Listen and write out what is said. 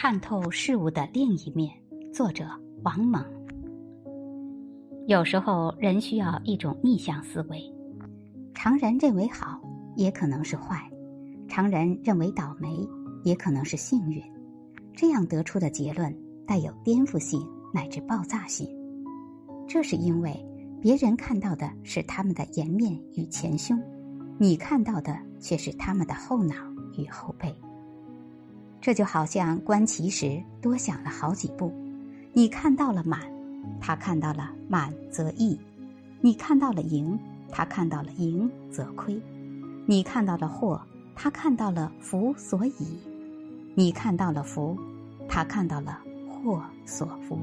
看透事物的另一面。作者王蒙。有时候人需要一种逆向思维，常人认为好，也可能是坏；常人认为倒霉，也可能是幸运。这样得出的结论带有颠覆性乃至爆炸性。这是因为别人看到的是他们的颜面与前胸，你看到的却是他们的后脑与后背。这就好像观棋时多想了好几步，你看到了满，他看到了满则溢；你看到了盈，他看到了盈则亏；你看到了祸，他看到了福所以；你看到了福，他看到了祸所福。